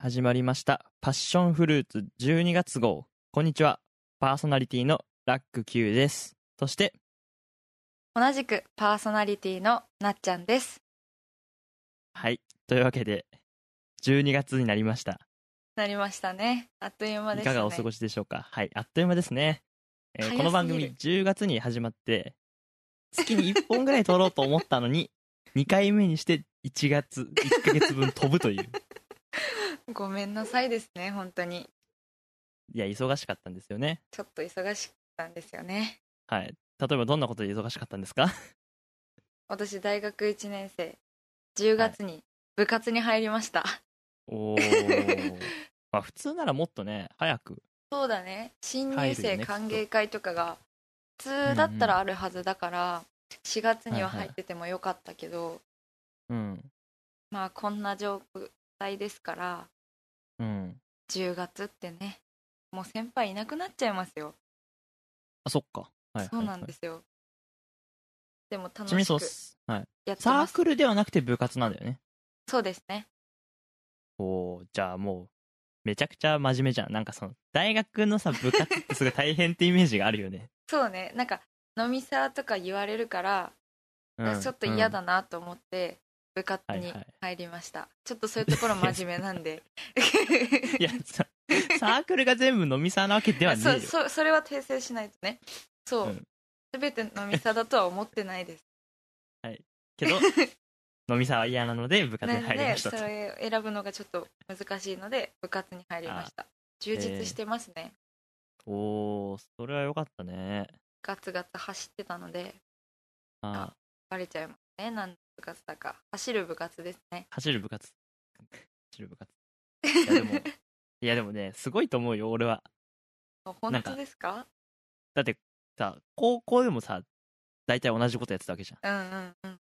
始まりました。パッションフルーツ12月号。こんにちは。パーソナリティのラック Q です。そして同じくパーソナリティのなっちゃんです。はい。というわけで12月になりました。なりましたね。あっという間でしたね。いかがお過ごしでしょうか？はい。あっという間ですね、えーこの番組10月に始まって月に1本ぐらい撮ろうと思ったのに2回目にして1月1ヶ月分飛ぶというごめんなさいですね本当に。いや忙しかったんですよね。ちょっと忙しかったんですよね。はい。例えばどんなことで忙しかったんですか？私大学1年生。10月に部活に入りました、おお まあ普通ならもっとね早く。そうだね。新入生歓迎会とかが普通だったらあるはずだから、4月には入っててもよかったけど、うん。まあこんな状態ですからうん。10月ってねもう先輩いなくなっちゃいますよ。あそっか。はいはいはい。そうなんですよ。でも楽しくす。はい。やサークルではなくて部活なんだよね。そうですね。おーじゃあもうめちゃくちゃ真面目じゃん。なんかその大学のさ部活ってすごい大変ってイメージがあるよね、そうね。なんか飲みサーとか言われるから、うん、ちょっと嫌だなと思って部活にはいはい。入りました、ちょっとそういうところ真面目なんで。いやさサークルが全部飲みサーなわけではねえそよそそれは訂正しないとね。そう、うん。全て飲みサーだとは思ってないです。けど 飲みサーは嫌なので部活に入りましたと。れを選ぶのがちょっと難しいので部活に入りました。充実してますね、おーそれはよかったね。ガツガツ走ってたのであバレちゃいますね。何の部活だか。走る部活ですね。走る部活。走る部活。いやでもいやでもねすごいと思うよ俺は。本当ですか？だってさ高校でもさ大体同じことやってたわけじゃん。うんうんうん。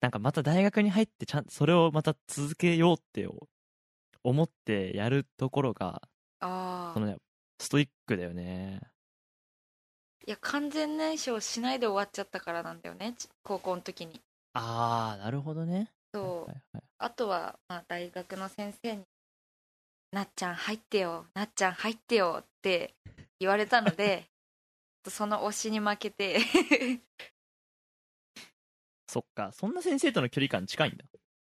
なんかまた大学に入ってちゃんそれをまた続けようって思ってやるところがああそのねストイックだよねいや完全燃焼しないで終わっちゃったからなんだよねち高校の時に。ああなるほどね。そう、はいはい。あとは、まあ、大学の先生に「なっちゃん入ってよなっちゃん入ってよ」って言われたので その推しに負けて。そっかそんな先生との距離感近いんだ。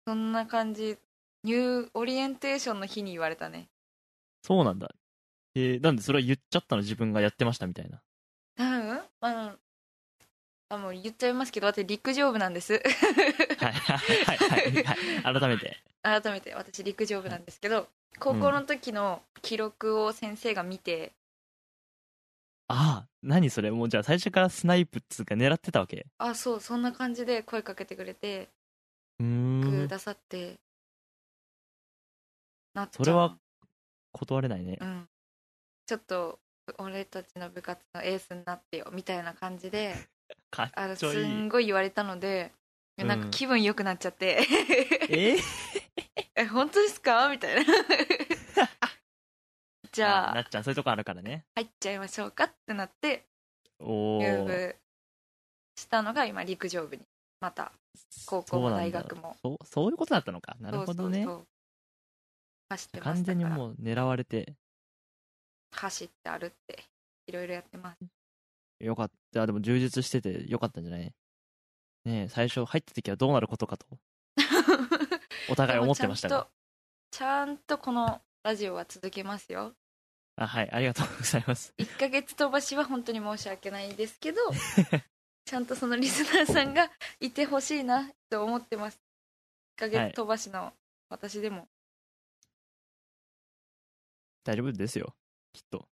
そんな感じ。ニューオリエンテーションの日に言われたね。そうなんだ。えー、なんでそれは言っちゃったの？自分がやってましたみたいなうん？ああもう言っちゃいますけど私陸上部なんです。はいはいはいはい、はい、改めて。改めて私陸上部なんですけど高校の時の記録を先生が見て、ああ何それ？もうじゃあ最初からスナイプっつうか狙ってたわけ？あそうそんな感じで声かけてくれてうーん。くださって、なっちゃんそれは断れないね。うん。ちょっと俺たちの部活のエースになってよみたいな感じで かっあのちょいい。すんごい言われたのでうん。なんか気分良くなっちゃって。え？ー、え本当ですか？みたいな。じゃあなっちゃんそういうとこあるからね。入っちゃいましょうかってなっておお入部したのが今陸上部にまた高校も大学も。そうそういうことだったのか。なるほどね。そうそうそう。走ってました完全にもう狙われて走って歩っていろいろやってます。よかった。でも充実しててよかったんじゃない？ねえ最初入った時はどうなることかと。お互い思ってましたが。ちゃんとこのラジオは続けますよ。あはいありがとうございます。1ヶ月飛ばしは本当に申し訳ないですけど ちゃんとそのリスナーさんがいてほしいなと思ってます。1ヶ月飛ばしの私でも、大丈夫ですよきっと。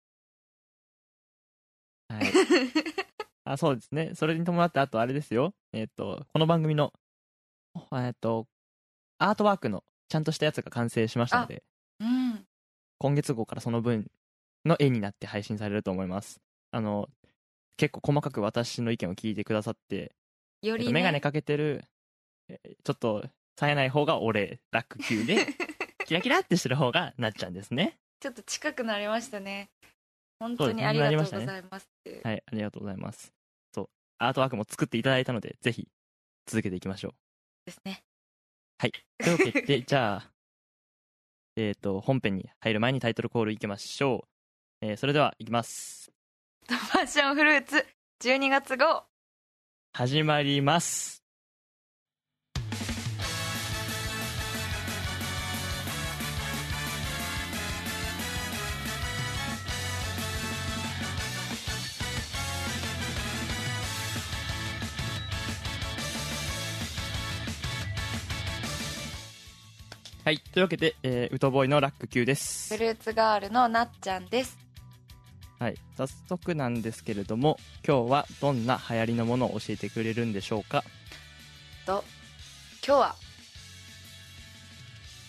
はい。あそうですね。それに伴ってあとあれですよ。えっ、とこの番組のえっ、とアートワークのちゃんとしたやつが完成しましたのでうん。今月号からその分の絵になって配信されると思います。あの結構細かく私の意見を聞いてくださって、えっと、よりね。メガネかけてるえーちょっと冴えない方が俺ラック級で キラキラってしてる方がなっちゃんですねちょっと近くなりましたね。本当にありがとうございます。って、はいありがとうございます。そう。アートワークも作っていただいたのでぜひ続けていきましょう。ですね。というわけでじゃあ えっ、と、本編に入る前にタイトルコールいきましょう。えーそれでは、いきます。パッションフルーツ12月号。始まります。はい。というわけで、えー、ウトボーイのラック Q ですフ。ルーツガールのなっちゃんですはい。早速なんですけれども、今日はどんな流行りのものを教えてくれるんでしょうか？と今日は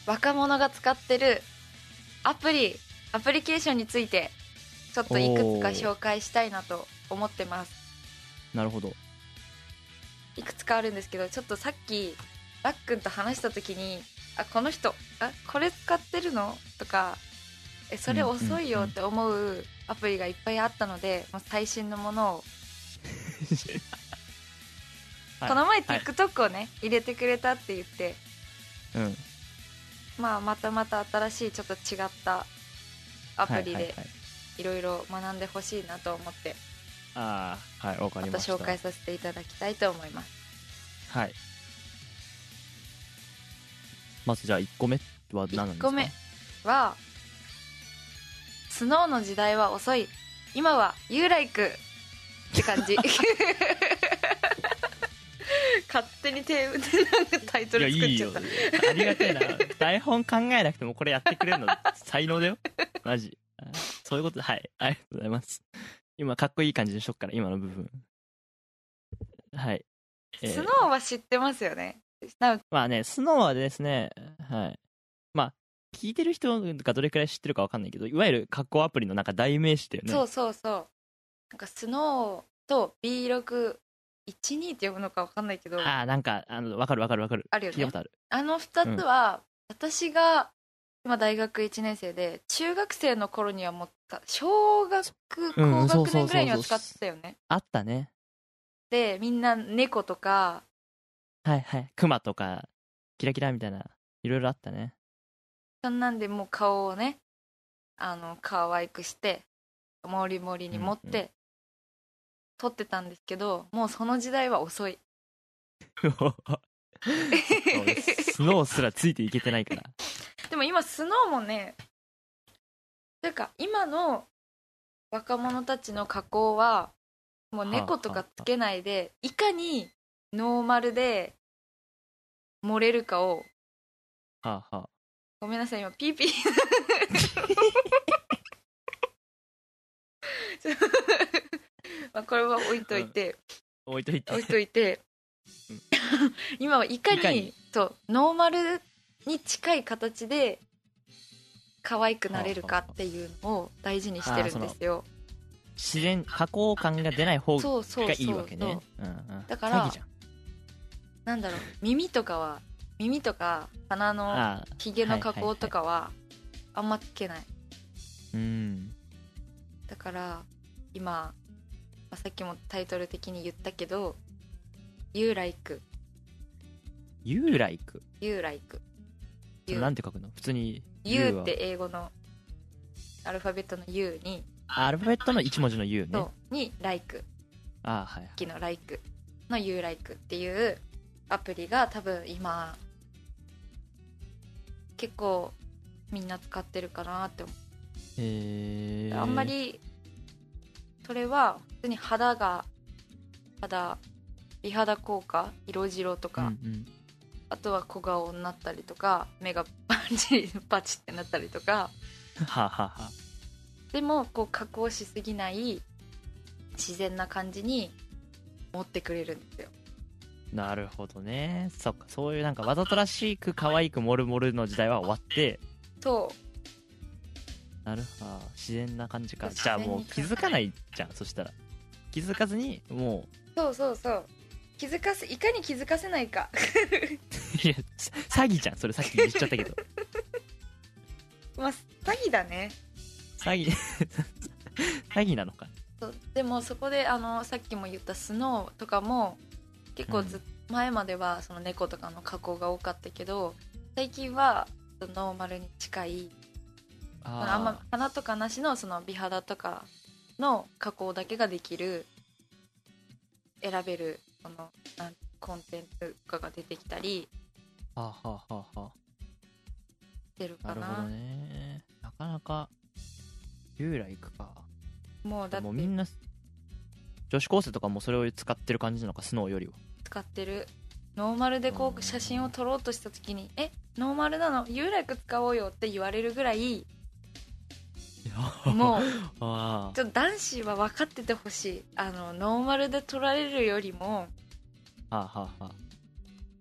若者が使ってるアプリアプリケーションについてちょっといくつか紹介したいなと思ってますなるほど。いくつかあるんですけどちょっとさっきラックンと話した時にあこの人あこれ使ってるの？とかえそれ遅いよって思うアプリがいっぱいあったので、もう最新のものを、はい。この前はい。TikTok をね、入れてくれたって言って。うん。まあまたまた新しいちょっと違ったアプリではいはいはい。いろいろ学んでほしいなと思って。ああ、はい、わかまりました。た紹介させていただきたいと思います。はい。まずじゃあ1個目は何なんですか？1個目はスノーの時代は遅い今は You Like って感じ勝手にテーブルでなんかタイトル作っちゃった。ありがてえな。台本考えなくてもこれやってくれるの才能だよ。マジ。あそういうこと、はい。ありがとうございます。今、かっこいい感じにしとくから、今の部分。はい。えースノーは知ってますよねまあね、スノーはですね、はい。まあ、聞いてる人がどれくらい知ってるかわかんないけど、いわゆる加工アプリのなんか代名詞だよね。そうそうそうなんかスノーと B612 って呼ぶのか分かんないけどああ、なんか、あの、わかるわかるわかる。あるよね聞いたことある。あの2つは、私が今大学1年生で中学生の頃にはもう小学うん高学年ぐらいには使ってたよね、あったね。でみんな猫とかはいはい。クマとか、キラキラみたいな、いろいろあったね。そんなんでもう顔をねあの可愛くしてモリモリに持っうんうて撮ってたんですけどもうその時代は遅い スノーすらついていけてないから。でも今スノーもねというか今の若者たちの加工はもう猫とかつけないでいかにノーマルで漏れるかをはあはあ。ごめんなさい今ピーピー。まあこれは置いといて、置いといて。置いといて。うん。今はいかにそうノーマルに近い形で可愛くなれるかっていうのを大事にしてるんですよ。自然、加工感が出ない方がいいわけね。だから詐欺じゃん。なんだろう 耳とかは耳とか鼻のひげの加工とかはあんまつけないうん。だから今、まあ、さっきもタイトル的に言ったけど「You like You like? You like それなんて書くの？普通に。You はって英語のアルファベットの U にアルファベットの1文字の U ね。に like ああ、はい。さっきの like の You like っていうアプリが多分今結構みんな使ってるかなって思へーうあんま。りそれは普通に肌が肌美肌効果色白とか、うんうん。あとは小顔になったりとか目がパチパチってなったりとかでもこう加工しすぎない自然な感じに持ってくれるんですよなるほどね。そっか、そういうなんかわざとらしく可愛くモルモルの時代は終わって、そうなるほど。自然な感じか。自じゃあもう気づかないじゃん、そしたら。気づかずに、もそうそうそう気づかせいかに気づかせないかう、いや、さ詐欺じゃん、それさっき言っちゃったけど。まあ詐欺だね詐欺、詐欺なのか。そうでもそこであのさっきも言ったスノーとかも結構ず、前まではその猫とかの加工が多かったけど最近はとノーマルに近いああんま鼻とかなしのその美肌とかの加工だけができる選べるそのなんコンテンツとかが出てきたりはあ、はあはあはしてるあ、な。かなるほどね。なかなかユーライクか。もうだってもうみんな女子高生とかもそれを使ってる感じなのかスノーよりは使ってる。ノーマルでこう写真を撮ろうとした時に「えノーマルなの？ユーライク使おうよ」って言われるぐらいもうあちょっと男子は分かっててほしい。あのノーマルで撮られるよりも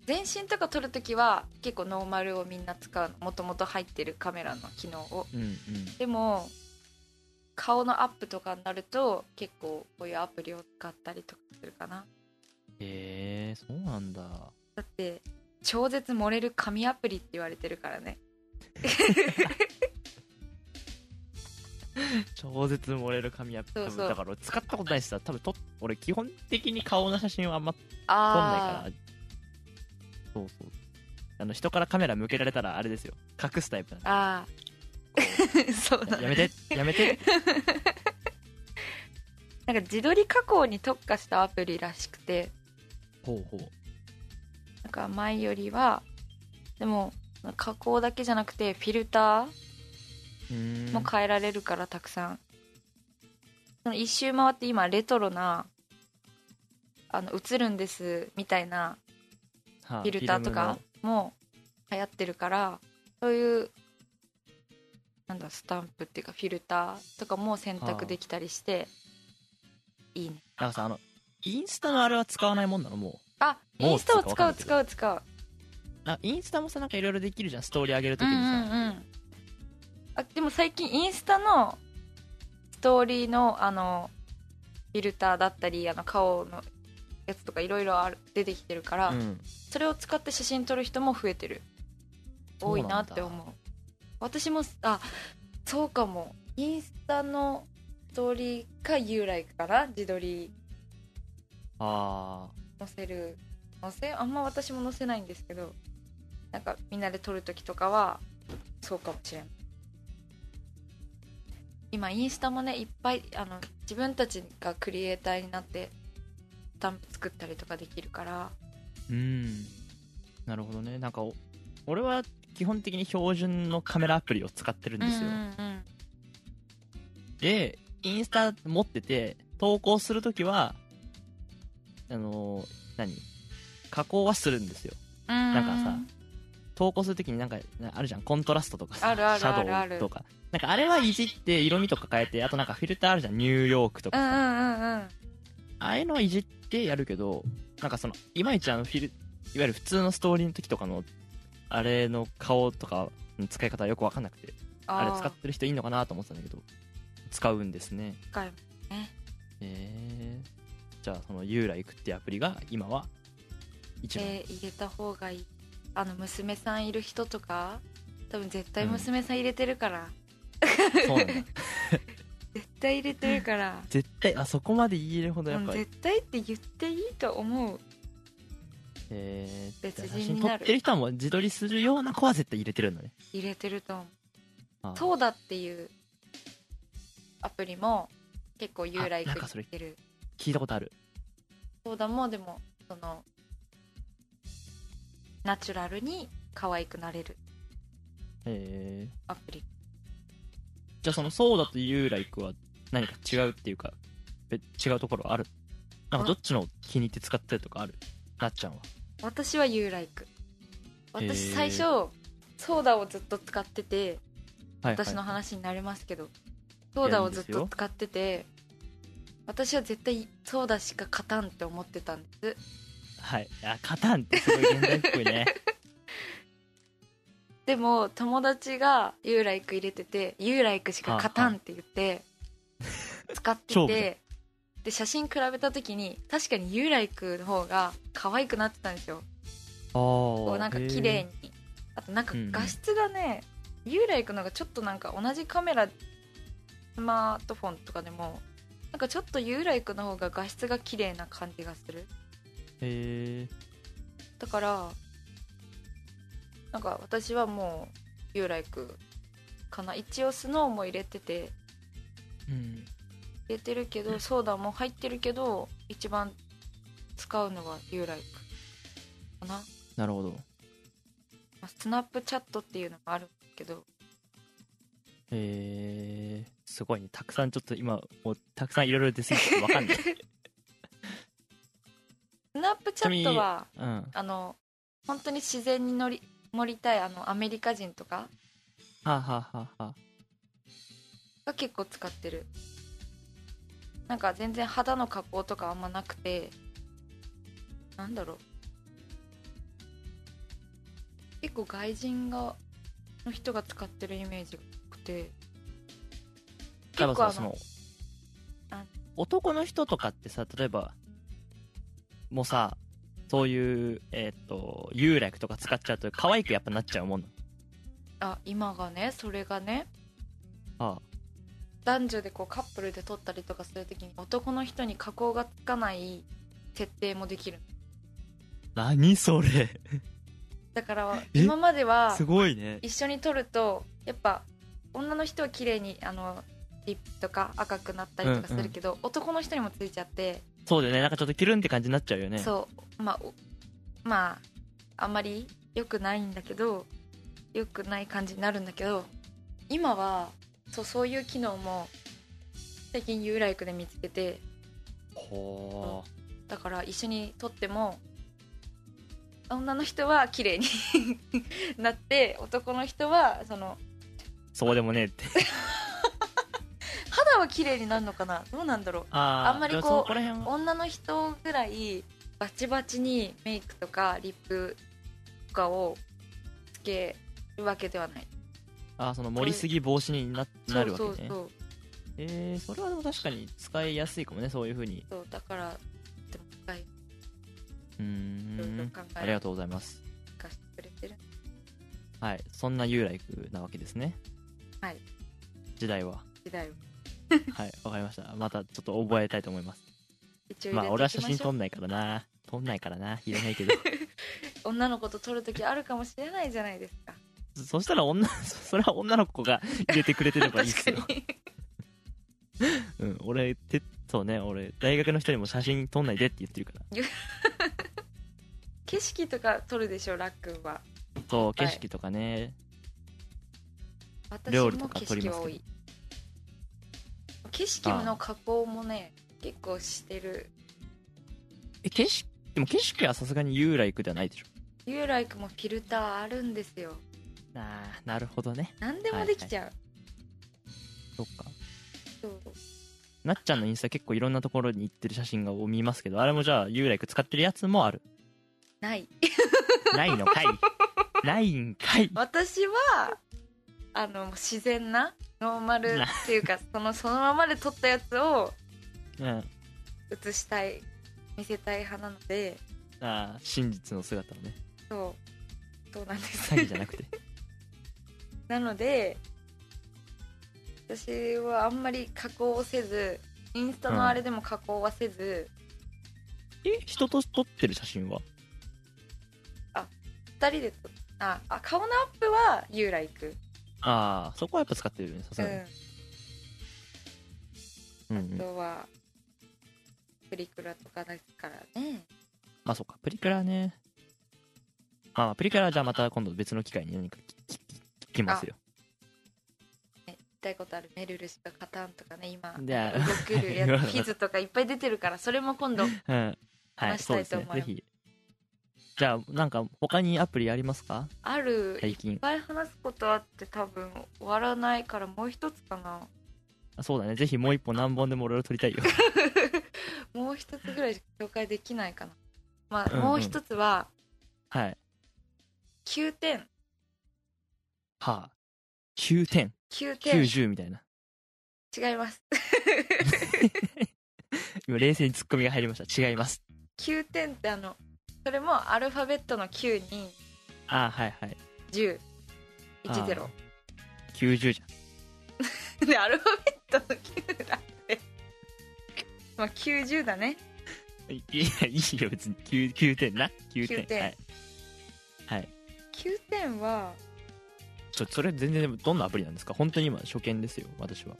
全身とか撮るときは結構ノーマルをみんな使うの。もともと入ってるカメラの機能を。うんうん。でも顔のアップとかになると結構こういうアプリを使ったりとかするかなへえそうなんだ。だって超絶漏れる紙アプリって言われてるからね。超絶漏れる紙アプリ。そうそう。だから俺使ったことないしさ。多分と俺基本的に顔の写真はあんま撮んないあから。そうそう。あの人からカメラ向けられたらあれですよ。隠すタイプなんで。ああ そうだやめて。やめて。なんか自撮り加工に特化したアプリらしくてほうほう。なんか前よりはでも加工だけじゃなくてフィルターも変えられるからたくさん。その一周回って今レトロなあの映るんですみたいなはあフィルターとかも流行ってるからそういうなんだスタンプっていうかフィルターとかも選択できたりしていいね。なんかさあのインスタのあれは使わないもんなの？もう。インスタを使う使う使う。あインスタもさなんかいろいろできるじゃんストーリー上げるときうんにうんさ、うん。あでも最近インスタのストーリーのあのフィルターだったりあの顔のやつとかいろいろある出てきてるから、うん。それを使って写真撮る人も増えてる。多いなって思う。私もあそうかも。インスタのストーリーかユーライクかな？自撮りあ載せる。載せあんま私も載せないんですけどなんかみんなで撮る時とかはそうかもしれない今インスタもねいっぱいあの自分たちがクリエイターになってスタンプ作ったりとかできるから。ーうん。なるほどね。なんかお俺は基本的に標準のカメラアプリを使ってるんですよ、うんうんうん。でインスタ持ってて投稿するときはあのー何？加工はするんですよ。ななんかさ投稿するときになんかあるじゃん。コントラストとかさあるあるシャドウとか。なんかあれはいじって色味とか変えてあとなんかフィルターあるじゃん。ニューヨークとかさ、うんうんうんうん。ああいうのはいじってやるけどなんかそのいまいちあのフィルいわゆる普通のストーリーの時とかのあれの顔とかの使い方はよく分かんなくてあれ使ってる人いいのかなと思ってたんだけど使うんですね。使いえー、じゃあそのユーライクってアプリが今は一番、えー入れた方がいい。あの娘さんいる人とか多分絶対娘さん入れてるから、そうなんだ。絶対入れてるから。絶対あそこまで言えるほどやっうんぱり、絶対って言っていいと思う。えー、別人になる。真撮ってる人はもう自撮りするような子は絶対入れてるんだね。入れてると思う。そうだっていうアプリも結構ユーライクあなんかそれ入ってる聞いたことある？そうだもでもそのナチュラルに可愛くなれる。え。ー、アプリ。じゃあそのソーダとユーライクは何か違うっていうかべ違うところはある？なんかどっちの気に入って使ってるとかある？なっちゃんは。私はユーライク。私最初ソーダをずっと使っててはいはい。私の話になりますけど、ソーダをずっと使ってて私は絶対ソーダしか勝たんって思ってたんです。はい。あカタンってすごい現代っぽいね。でも友達がユーライク入れててユーライクしか勝たんって言って使っててで写真比べた時に確かにユーライクの方が可愛くなってたんですよ。あこあうなんか綺麗に。あとなんかうんうん。画質がね、ユーライクのがちょっとなんか同じカメラスマートフォンとかでもなんかちょっとユーライクの方が画質が綺麗な感じがする。へえだからなんか私はもユーライクかな。一応スノーも入れててうん。入れてるけどソーダも入ってるけど一番使うのはユーライクかな、まなるほど。あ、スナップチャットっていうのがあるんだけどえー、すごいね。たくさんちょっと今もうたくさんいろいろ出すぎてわかんない。スナップチャットはうん。あの本当に自然に乗り乗りたいあのアメリカ人とかはあ、はあはあはあ、が結構使ってる。なんか全然肌の加工とかあんまなくてなんだろう。結構外人がの人が使ってるイメージて。結構あの男の人とかってさ例えばもうさそういうえっ、と有楽とか使っちゃうと可愛くやっぱなっちゃうもんなの？あ今がねそれがね。あ男女でこうカップルで撮ったりとかするときに男の人に加工がつかない設定もできる。何それ？だから え？今まではすごいね。一緒に撮るとやっぱ女の人は綺麗にあのリップとか赤くなったりとかするけど、男の人にもついちゃって、そうだよね。なんかちょっとキュルンって感じになっちゃうよね。そう。まあおまああんまり良くないんだけど良くない感じになるんだけど今はそうそういう機能も最近ユーライクで見つけてほだから一緒に撮っても女の人は綺麗に なって男の人はそのうそうでもねえって。肌は綺麗になるのかな？どうなんだろう？あんまりこう女の人ぐらいバチバチにメイクとかリップとかをつけるわけではない。あーその盛りすぎ防止にななるわけね。そうそうそう。えー、それはでも確かに使いやすいかもねそういうふうに。そうだからでも使いうーん。ありがとうございます。かしてくれてる。はいそんなユーライクなわけですねはい。時代は。時代をはいわかりました。またちょっと覚えたいと思います。一応まあ俺は写真撮んないからな。撮んないからな。言えないけど。女の子と撮るときあるかもしれないじゃないですか。そしたら女 それは女の子が入れてくれてればいいっすよ。うん俺てそうね俺大学の人にも写真撮んないでって言ってるから。景色とか撮るでしょラックンは。そうはい。景色とかね、私料理とか撮りますけど。色が多い景色の加工もね結構してる。え景色でも景色はさすがにユーライクではないでしょ。ユーライクもフィルターあるんですよ。あーなるほどね。何でもできちゃう、そっか。そう。なっちゃんのインスタ結構いろんなところに行ってる写真を見ますけどあれもじゃあユーライク使ってるやつもある？ない。ないのかい。ないんかい。私はあの自然なノーマルっていうか そのそのままで撮ったやつをうん。写したい見せたい派なので。あー真実の姿をね。そう。そうなんです。詐欺じゃなくて。なので私はあんまり加工をせずインスタのあれでも加工はせず、え人と撮ってる写真は？二人で撮っああ顔のアップはユーライクああそこはやっぱ使ってるよねさすうがに、うん。うんん。あとはプリクラとかですからね。まあそっかプリクラね。まあまあプリクラはじゃあまた今度別の機会に何か聞き聞きますよ。言いたいことあるメルルしか勝たんとかね今じゃあ動けるやつ フィズとかいっぱい出てるからそれも今度うん。はい話しそうですたいと思いますじゃあなんか他にアプリありますか？ある。いっ最近ぱい話すことあって多分終わらないからもう一つかな。あそうだね。ぜひもう一本何本でも俺を撮りたいよ。もう一つぐらい紹介できないかな。まあ、うんうん。もう一つははい。9点。はあ。9点。9点。90みたいな。違います。今冷静にツッコミが入りました。違います。9点ってあのそれもアルファベットの9にあはいはい。1010あー。90じ でアルファベットの9だって。まあ90だね。ゃんいいやいいよ別に。9, 9点な。9点。9点。はい、はい、9点はそそれ全然どんなアプリなんですか？本当に今初見ですよ私は。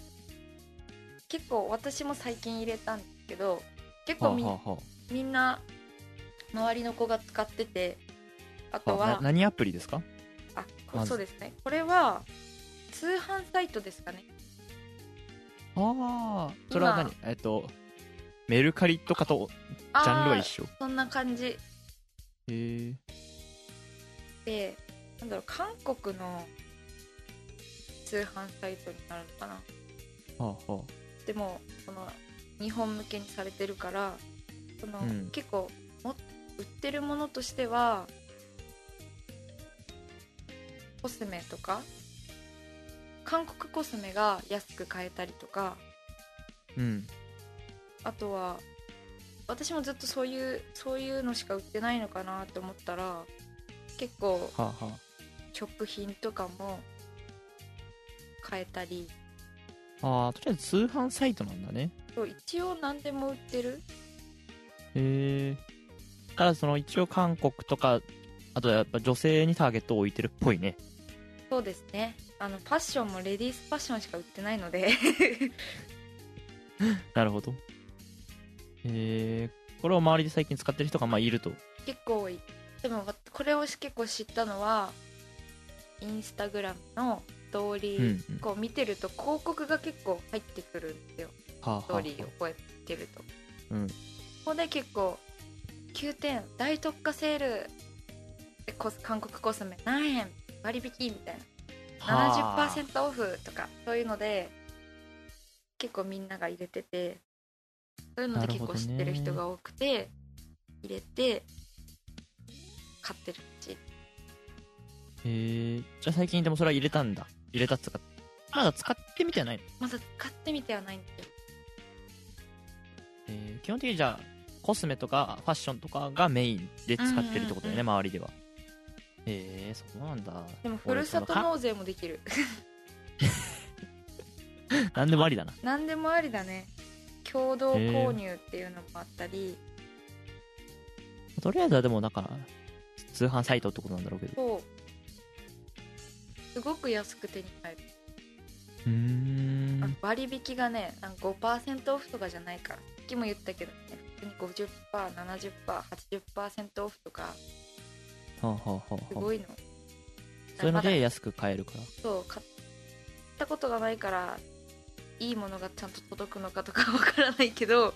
結構私も最近入れたんですけど結はあ構み,、はあ。はみんな周りの子が使っててああとは何アプリですか？あこまず。そうですね。これは通販サイトですかね。ああそれは何？えっとメルカリとかとジあャンルはー一緒？へそんな感じ。えでなんだろう韓国の通販サイトになるのかな。はあはでもその日本向けにされてるからその、うん。結構も売ってるものとしてはコスメとか韓国コスメが安く買えたりとかうん。あとは私もずっとそういうそういうのしか売ってないのかなって思ったら結構はあは食品とかも買えたり。ああーとりあえず通販サイトなんだね。そう一応何でも売ってる。へえただその一応韓国とかあとやっぱ女性にターゲットを置いてるっぽいね。そうですね。あのファッションもレディースファッションしか売ってないので。なるほど。へえこれを周りで最近使ってる人がまあいると。結構多い。でもわこれを結構知ったのはインスタグラムのストーリー、うんうん。こう見てると広告が結構入ってくるんですよ。はあはあストーリーをこうやってると。うん。ここで結構9点大特価セールでコス韓国コスメ何円割引みたいな。はあ。70%オフとかそういうので結構みんなが入れててそういうので結構知ってる人が多くて入れて買ってるうちへえじゃあ最近でもそれは入れたんだ。入れたっつうかまだ使ってみてはないの？まだ使ってみてはないんですよえー基本的にじゃあコスメとかファッションとかがメインで使ってるってことだよね、周りでは。へえそうなんだ。でもふるさと納税もできる。か なんでもありだな。何でもありだね。共同購入っていうのもあったり。とりあえずはでもなんか通販サイトってことなんだろうけど。そう。すごく安く手に入る。うーん。あ割引がねなんか5%オフとかじゃないから。さっきも言ったけどねに 50%70%80% オフとかはあ、はあはあはあ、すごいの。そういうので安く買えるから。そう買ったことがないからいいものがちゃんと届くのかとか わからないけど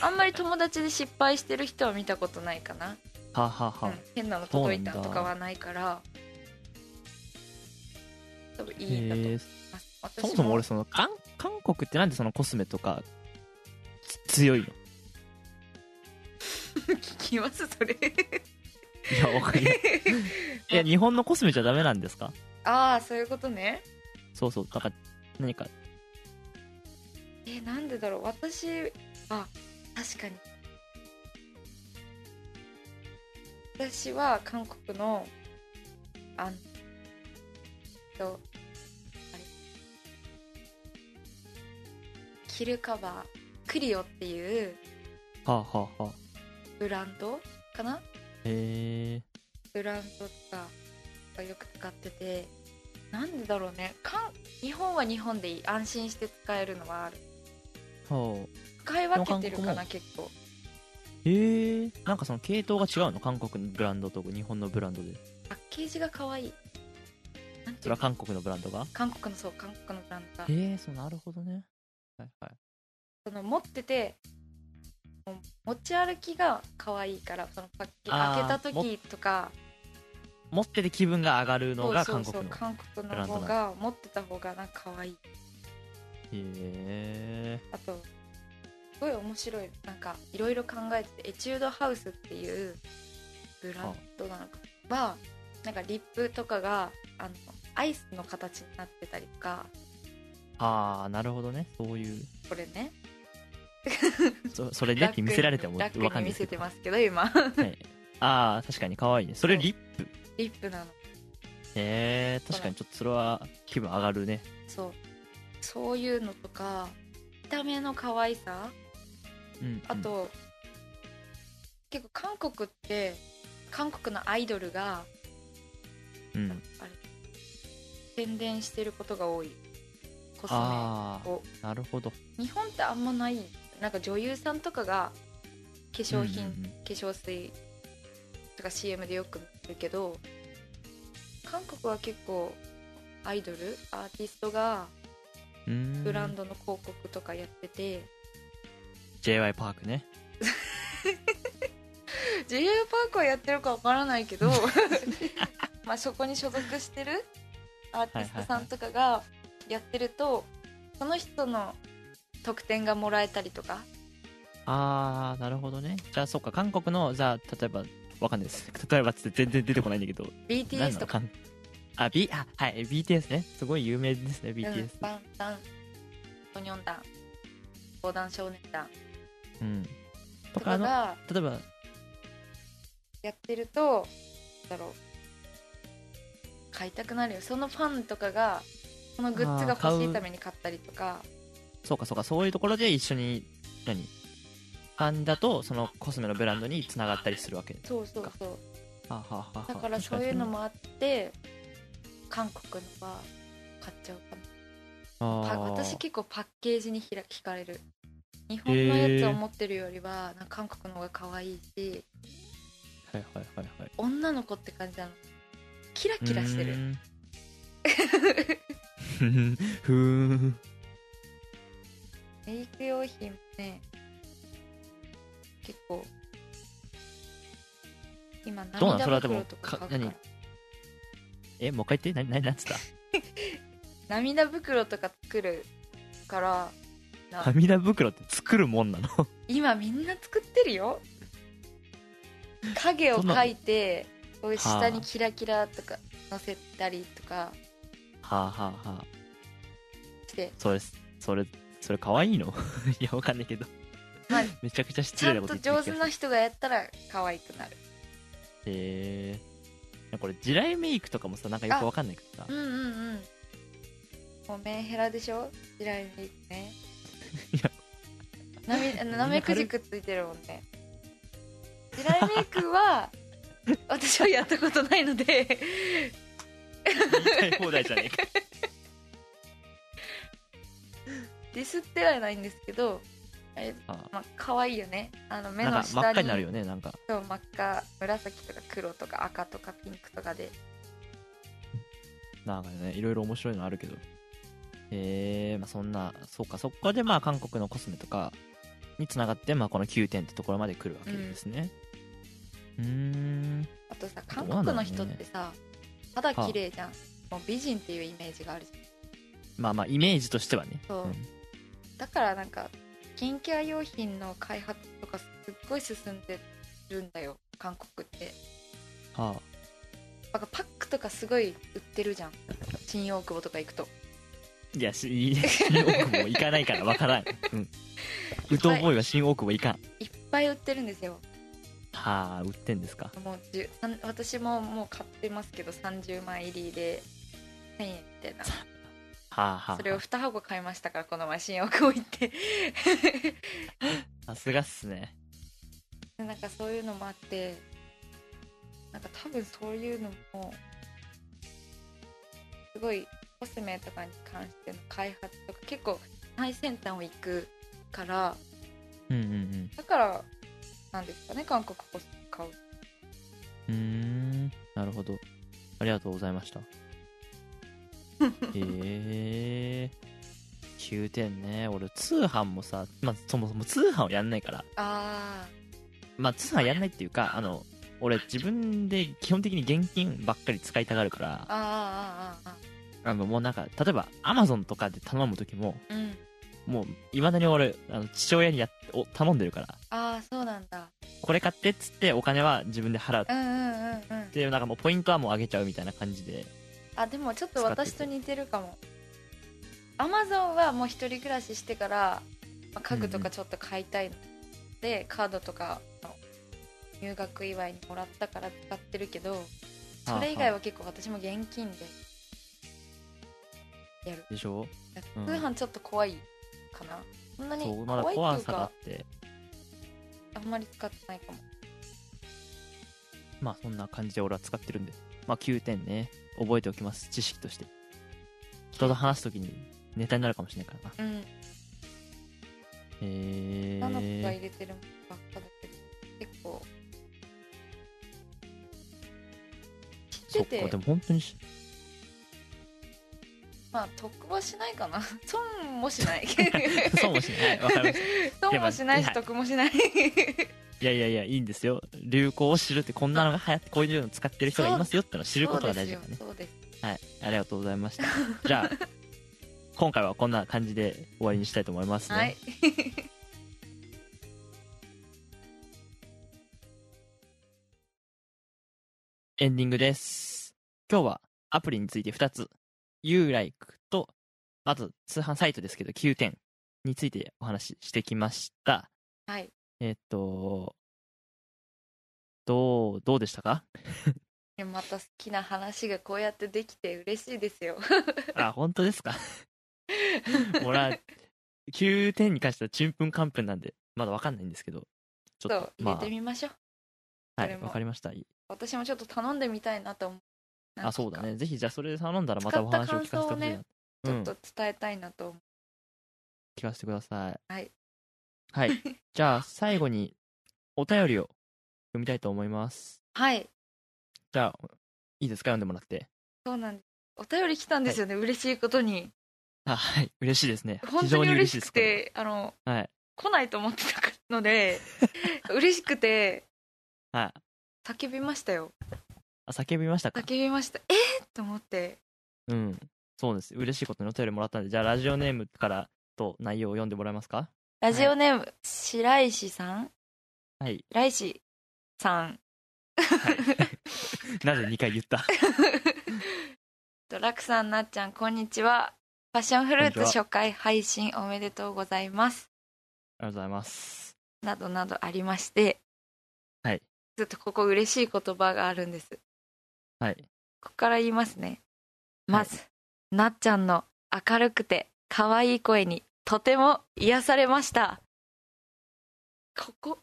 あんまり友達で失敗してる人は見たことないかな、はあ、はあはあ。うん、変なの届いたとかはないから。多分いいんだと思います。私そもそも俺その韓韓国ってなんでそのコスメとかつ強いの？聞きますそれ。いやわかんない。いや日本のコスメじゃダメなんですか？ああそういうことね。そうそうだから何か。えなんでだろう。私あ確かに。私は韓国のあのとあれ。キルカバー。クリオっていう。はあはあはあブランドかな？へえブランドとかがよく使っててなんでだろうね。かん日本は日本でいい安心して使えるのはある。はあ使い分けてるかな結構。へえなんかその系統が違うの？韓国のブランドと日本のブランドで。パッケージが可愛い。なんてそれは韓国のブランドが？韓国のそう韓国のブランドが。へえそうなるほどね。はいはい。その持ってて持ち歩きが可愛いからそのパッケ開けた時とか。持ってて気分が上がるのが韓国の韓国の方が持ってた方がなんか可愛い。へえあとすごい面白い。なんかいろいろ考えててエチュードハウスっていうブランドなのか。はなんかリップとかがあのアイスの形になってたりとか。ああなるほどね。そういう。これね そそれでって見せられても分かんに見せない。ですけどてますけど今。はい、ああ確かに可愛いね。それリップ。リップなの。へえ確かにちょっとそれは気分上がるね。そう。そういうのとか見た目の可愛さ。うん、うん、あと、結構韓国って韓国のアイドルがうん。あれ宣伝してることが多い。コスメあを。あなるほど。日本ってあんまないなんか女優さんとかが化粧品、うんうんうん。化粧水とか CM でよく見るけど韓国は結構アイドルアーティストがブランドの広告とかやってて、j y パークね。j a パークはやってるかわからないけど まあそこに所属してるアーティストさんとかがやってると、その人の特典がもらえたりとか。ああなるほどね。じゃあそっか。韓国のじゃあ例えばわかんないです。例えばっつって全然出てこないんだけど。BTS とか。かあ B あはい。BTS ね。すごい有名ですね BTS うん、バンタンソニョン団防弾少年団。うん。ととかが例えばやってるとだろう。買いたくなるよ。そのファンとかがそのグッズが欲しいために買ったりとかそうかそうかそういうところで一緒に何？ファンだとそのコスメのブランドにつながったりするわけそうそうそう。はあはあは。あだからそういうのもあって韓国のは買っちゃうかな私結構パッケージにひら惹かれる。日本のやつを持ってるよりはなんか韓国の方が可愛いしはいはいはいはい。女の子って感じなの。キラキラしてる。ふんメイク用品もね結構今どうなん？それはでも何？えもう一回言って？何何なんつった？涙袋とか作るからな涙袋って作るもんなの？今みんな作ってるよ。影を描いてこういう下にキラキラとか乗せたりとか。はあはあはあ。してそれそれそれ可愛いの？いやわかんないけど。まあめちゃくちゃ失ちゃ礼なんことと言ってる気がする上手な人がやったら可愛くなる。へえこれ地雷メイクとかもさなんかよくわかんないけどさうんうんうんもうメンヘラでしょ？地雷メイクね。いや。なみあの なめくじくっついてるもんね。地雷メイクは私はやったことないので。言いたい放題じゃねえかディスってはないんですけどえあまあ可愛いよね。あの目なんかの下に。真っ赤になるよねなんか。そう真っ赤。紫とか黒とか赤とかピンクとかで。なんかねいろいろ面白いのあるけど。へえまあそんなそうかそこでまあ韓国のコスメとかにつながってまあこの9点ってところまで来るわけですね。うーん。あとさど韓国の人ってさ肌綺麗じゃん。もう美人っていうイメージがあるじゃん。まあまあイメージとしてはね。そうだからなんかスキンケア用品の開発とかすっごい進んでるんだよ韓国って。はなんかパックとかすごい売ってるじゃん。新大久保とか行くと。あいやし新大久保行かないからわからん。うん。ウトボーイは新大久保行かん。いっぱい売ってるんですよ。はあ売ってんですか。もう10さん私ももう買ってますけど30枚入りで1000円みたいなはあはあ。それを2箱買いましたからこの前新大久保行って。さすがっすね。でなんかそういうのもあってなんか多分そういうのもすごいコスメとかに関しての開発とか結構最先端を行くからうんうんうん。だからなんですかね韓国コスメ買う。うーん。なるほど。ありがとうございましたへえ9点ね。俺通販もさ、まあ、そもそも通販をやんないから。あまあ通販やんないっていうかあの俺自分で基本的に現金ばっかり使いたがるから。ーあーあーあー。ああのもうなんか例えばアマゾンとかで頼む時もーうん。もういまだに俺あの父親にやっお頼んでるから。ああそうなんだ。これ買ってっつってお金は自分で払う。うんうんうんうん。っていうなんかもうポイントはもう上げちゃうみたいな感じであでもちょっと私と似てるかも。アマゾンはもう一人暮らししてから、まあ家具とかちょっと買いたいの。で、カードとかの入学祝いにもらったから使ってるけどそれ以外は結構私も現金でやる。でしょ？うん。通販ちょっと怖いかな、そんなに怖いっていうかあんまり使ってないかも。まあそんな感じで俺は使ってるんで。まあ9点ね覚えておきます。知識として。人と話すときにネタになるかもしれないからな。うん。へナナがえ入れてるものばっかだけど。結構。知そっててっかでも本当にしまあ得はしないかな。損もしない。そうもしれない。わかりました。損もしないし得もしないいやいやいやいいんですよ。流行を知るってこんなのが流行ってこういうの使ってる人がいますよってのを知ることが大事だからね。そうです。よそうです。はい。ありがとうございましたじゃあ今回はこんな感じで終わりにしたいと思いますね、はい。エンディングです。今日はアプリについて2つ、YouLike と、あと通販サイトですけど9点についてお話ししてきました。はいえっと、どう、どうでしたか？でまた好きな話がこうやってできて嬉しいですよ あ、本当ですか？俺は、9点に関してはちんぷんかんぷんなんで、まだわかんないんですけど、ちょっと、入れてみましょう、はい、わかりました。私もちょっと頼んでみたいなと思うあ、かそうだね。ぜひじゃあそれで頼んだらまたお話を聞かせてほしいな。ちうんょっと伝えたいなと思う、聞かせてください。はい。はい。じゃあ、最後に、お便りを読みたいと思います。はいじゃあ、いいですか？読んでもらって。そうなんですお便り来たんですよね、嬉しいことにあ、はい。嬉しいですね。本当に嬉しくてあのはい。来ないと思ってたので 嬉しくてはい。叫びましたよあ、叫びましたか？叫びましたえ？ー、と思ってうん。そうです。嬉しいことにお便りもらったんで、じゃあ、ラジオネームからと内容を読んでもらえますか？ラジオネーム、白石さん？はい。白石さん。はい。なぜ2回言った？とラクさんなっちゃんこんにちは。パッションフルーツ初回配信おめでとうございます。ありがとうございます。などなどありまして。はい。ずっとここ嬉しい言葉があるんです。はい。ここから言いますね。まず、なっちゃんの明るくて可愛い声にとても癒されました。ここ。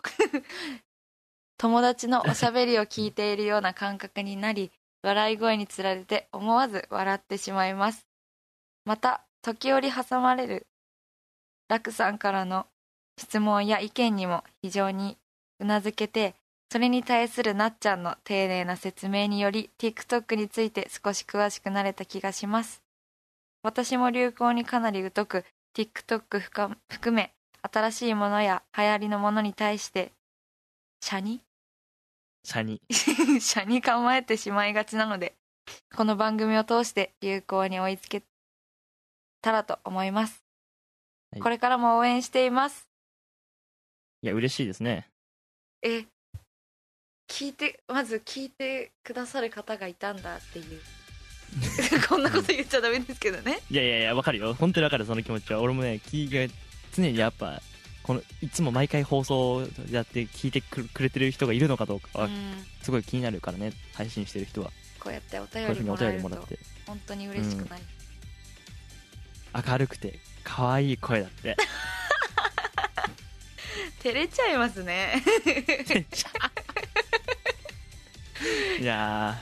友達のおしゃべりを聞いているような感覚になり笑い声につられて思わず笑ってしまいます。また時折挟まれるラクさんからの質問や意見にも非常にうなずけてそれに対するなっちゃんの丁寧な説明により TikTok について少し詳しくなれた気がします。私も流行にかなり疎く TikTok 含め新しいものや流行りのものに対してシャニ？車に 構えてしまいがちなのでこの番組を通して流行に追いつけたらと思います、はい。これからも応援しています。いや、嬉しいですね。え聞いてまず聞いてくださる方がいたんだっていう こんなこと言っちゃダメですけどねいやいやいや、わかるよ。本当にわかる、その気持ちは。俺もね、聞いが、常にやっぱ、この、いつも毎回放送やって聞いてくくれてる人がいるのかどうかは、うんすごい気になるからね、配信してる人は。こうやってお便りもらえると便りもらって。本当に嬉しくない、明るくて、可愛い声だって。照れちゃいますねいや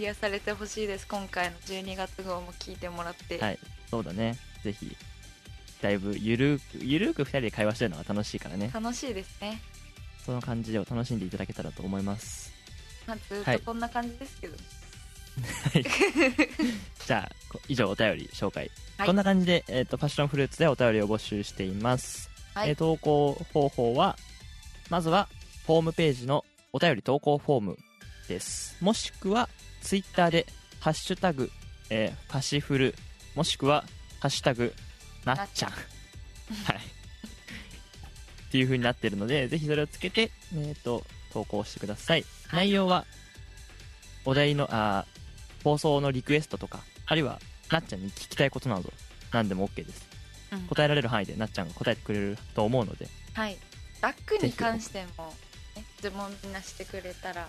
癒されてほしいです今回の12月号も聞いてもらって、ー、はい、そうだね。ぜひ、だいぶゆるく、ゆるく二人で会話してるのが楽しいからね。楽しいですねその感じを楽しんでいただけたらと思います。まあ、ずっはいとこんな感じですけど、はい。じゃあ、こ以上お便り紹介。はいこんな感じで、えっ、と、パッションフルーツでお便りを募集しています。はいえー投稿方法は、まずは、ホームページのお便り投稿フォームです。もしくは、ツイッターで、ハッシュタグ、えーパシフル、もしくは、ハッシュタグ、なっちゃん。はい。っていう風になってるので、ぜひそれをつけて、えっ、と、投稿してください。はい内容は、お題の、あー放送のリクエストとか、あるいは、なっちゃんに聞きたいことなど、何でも OK です。うん答えられる範囲でなっちゃんが答えてくれると思うので、はいラックに関しても、ね、質問みんなしてくれたら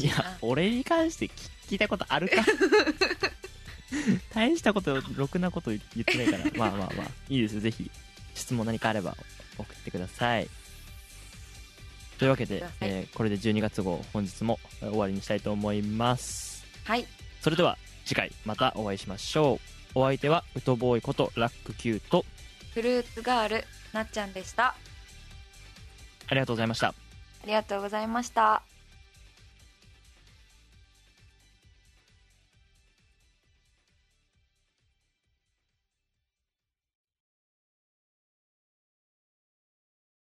いや俺に関して聞聞いたことあるか？大したこと、ろくなこと言ってないから、まあまあまあ、いいですよ。ぜひ、質問何かあれば送ってください。というわけで、はい。えーこれで12月号、本日もえー終わりにしたいと思います。はい。それでは、次回またお会いしましょう。お相手はウトボーイことラック Q とフルーツガールなっちゃんでした。ありがとうございました。ありがとうございました